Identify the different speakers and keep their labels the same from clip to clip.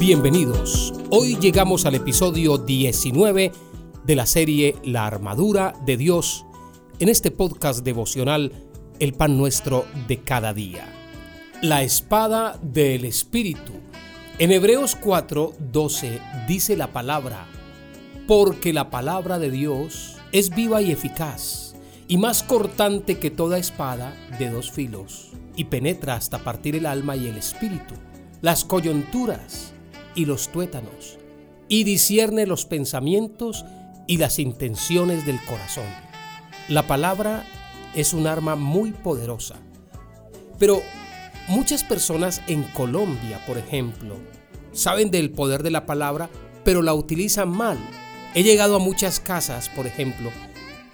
Speaker 1: Bienvenidos. Hoy llegamos al episodio 19 de la serie La armadura de Dios en este podcast devocional El pan nuestro de cada día. La espada del Espíritu. En Hebreos 4, 12 dice la palabra, porque la palabra de Dios es viva y eficaz, y más cortante que toda espada de dos filos, y penetra hasta partir el alma y el espíritu, las coyunturas y los tuétanos, y discierne los pensamientos y las intenciones del corazón. La palabra es un arma muy poderosa, pero muchas personas en Colombia, por ejemplo, saben del poder de la palabra, pero la utilizan mal He llegado a muchas casas, por ejemplo,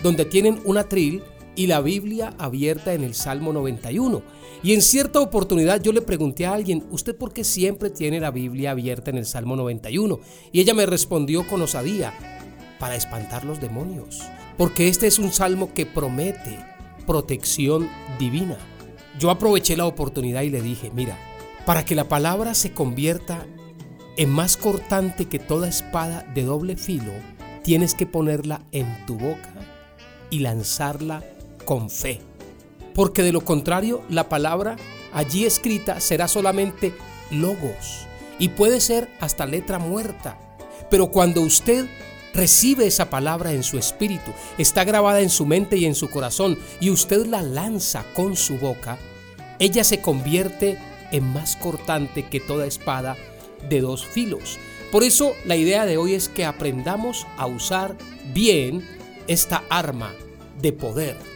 Speaker 1: donde tienen un atril y la Biblia abierta en el Salmo 91. Y en cierta oportunidad yo le pregunté a alguien, ¿usted por qué siempre tiene la Biblia abierta en el Salmo 91? Y ella me respondió con osadía, para espantar los demonios. Porque este es un salmo que promete protección divina. Yo aproveché la oportunidad y le dije, mira, para que la palabra se convierta en más cortante que toda espada de doble filo, tienes que ponerla en tu boca y lanzarla con fe. Porque de lo contrario, la palabra allí escrita será solamente logos y puede ser hasta letra muerta. Pero cuando usted recibe esa palabra en su espíritu, está grabada en su mente y en su corazón, y usted la lanza con su boca, ella se convierte en más cortante que toda espada de dos filos. Por eso la idea de hoy es que aprendamos a usar bien esta arma de poder.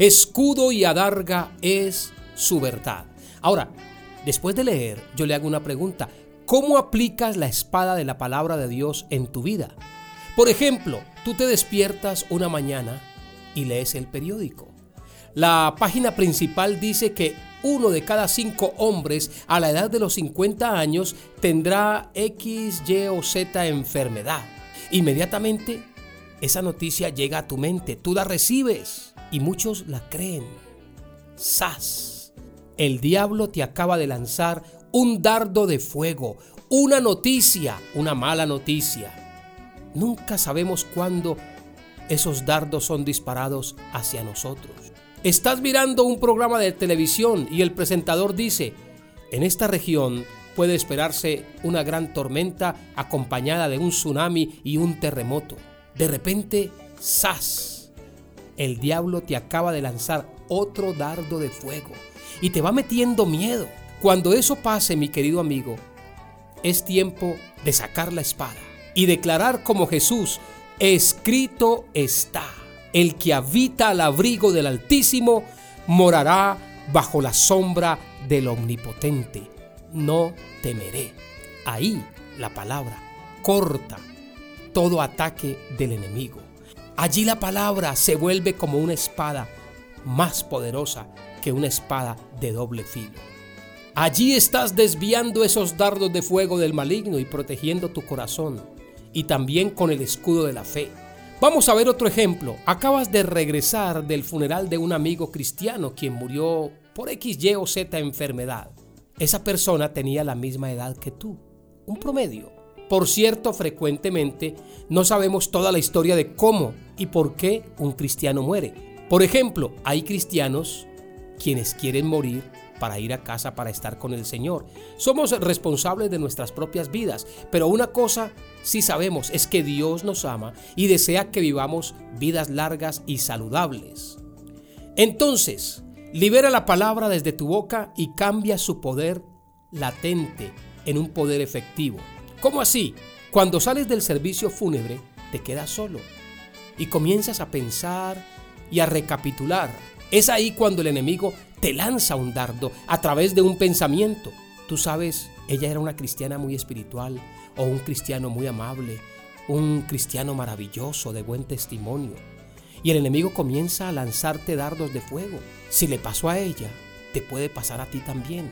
Speaker 1: Escudo y adarga es su verdad. Ahora, después de leer, yo le hago una pregunta. ¿Cómo aplicas la espada de la palabra de Dios en tu vida? Por ejemplo, tú te despiertas una mañana y lees el periódico. La página principal dice que uno de cada cinco hombres a la edad de los 50 años tendrá X, Y o Z enfermedad. Inmediatamente esa noticia llega a tu mente, tú la recibes y muchos la creen. ¡Sas! El diablo te acaba de lanzar un dardo de fuego, una noticia, una mala noticia. Nunca sabemos cuándo esos dardos son disparados hacia nosotros. Estás mirando un programa de televisión y el presentador dice, en esta región puede esperarse una gran tormenta acompañada de un tsunami y un terremoto. De repente, ¡zas! El diablo te acaba de lanzar otro dardo de fuego y te va metiendo miedo. Cuando eso pase, mi querido amigo, es tiempo de sacar la espada y declarar como Jesús, escrito está. El que habita al abrigo del Altísimo morará bajo la sombra del Omnipotente. No temeré. Ahí la palabra corta todo ataque del enemigo. Allí la palabra se vuelve como una espada más poderosa que una espada de doble filo. Allí estás desviando esos dardos de fuego del maligno y protegiendo tu corazón, y también con el escudo de la fe. Vamos a ver otro ejemplo. Acabas de regresar del funeral de un amigo cristiano quien murió por X, Y o Z enfermedad. Esa persona tenía la misma edad que tú, un promedio. Por cierto, frecuentemente no sabemos toda la historia de cómo y por qué un cristiano muere. Por ejemplo, hay cristianos quienes quieren morir para ir a casa para estar con el Señor. Somos responsables de nuestras propias vidas, pero una cosa sí sabemos es que Dios nos ama y desea que vivamos vidas largas y saludables. Entonces, libera la palabra desde tu boca y cambia su poder latente en un poder efectivo. ¿Cómo así? Cuando sales del servicio fúnebre, te quedas solo y comienzas a pensar y a recapitular es ahí cuando el enemigo te lanza un dardo a través de un pensamiento. Tú sabes ella era una cristiana muy espiritual o un cristiano muy amable, un cristiano maravilloso de buen testimonio. Y el enemigo comienza a lanzarte dardos de fuego. Si le pasó a ella, te puede pasar a ti también.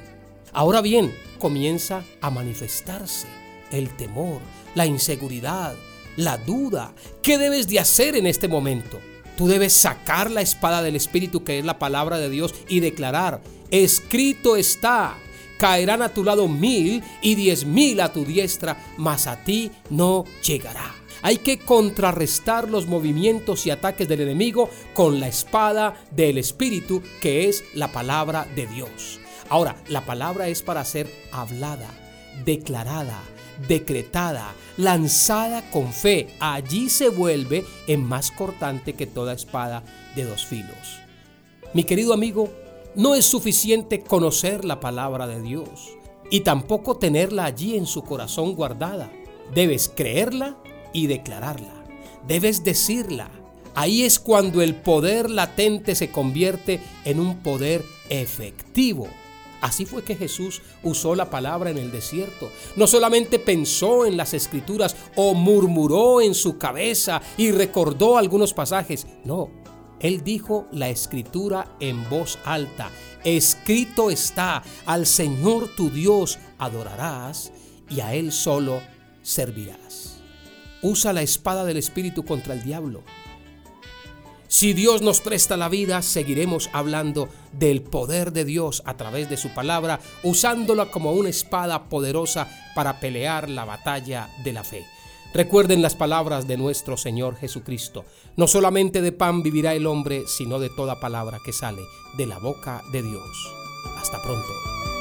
Speaker 1: Ahora bien, comienza a manifestarse el temor, la inseguridad, la duda. ¿Qué debes de hacer en este momento? Tú debes sacar la espada del Espíritu, que es la palabra de Dios, y declarar, escrito está, caerán a tu lado mil y diez mil a tu diestra, mas a ti no llegará. Hay que contrarrestar los movimientos y ataques del enemigo con la espada del Espíritu, que es la palabra de Dios. Ahora, la palabra es para ser hablada, declarada, decretada, lanzada con fe. Allí se vuelve en más cortante que toda espada de dos filos. Mi querido amigo, no es suficiente conocer la palabra de Dios y tampoco tenerla allí en su corazón guardada. Debes creerla y declararla. Debes decirla. Ahí es cuando el poder latente se convierte en un poder efectivo. Así fue que Jesús usó la palabra en el desierto. No solamente pensó en las escrituras o murmuró en su cabeza y recordó algunos pasajes. No, él dijo la escritura en voz alta. Escrito está, al Señor tu Dios adorarás y a Él solo servirás. Usa la espada del Espíritu contra el diablo. Si Dios nos presta la vida, seguiremos hablando del poder de Dios a través de su palabra, usándola como una espada poderosa para pelear la batalla de la fe. Recuerden las palabras de nuestro Señor Jesucristo. No solamente de pan vivirá el hombre, sino de toda palabra que sale de la boca de Dios. Hasta pronto.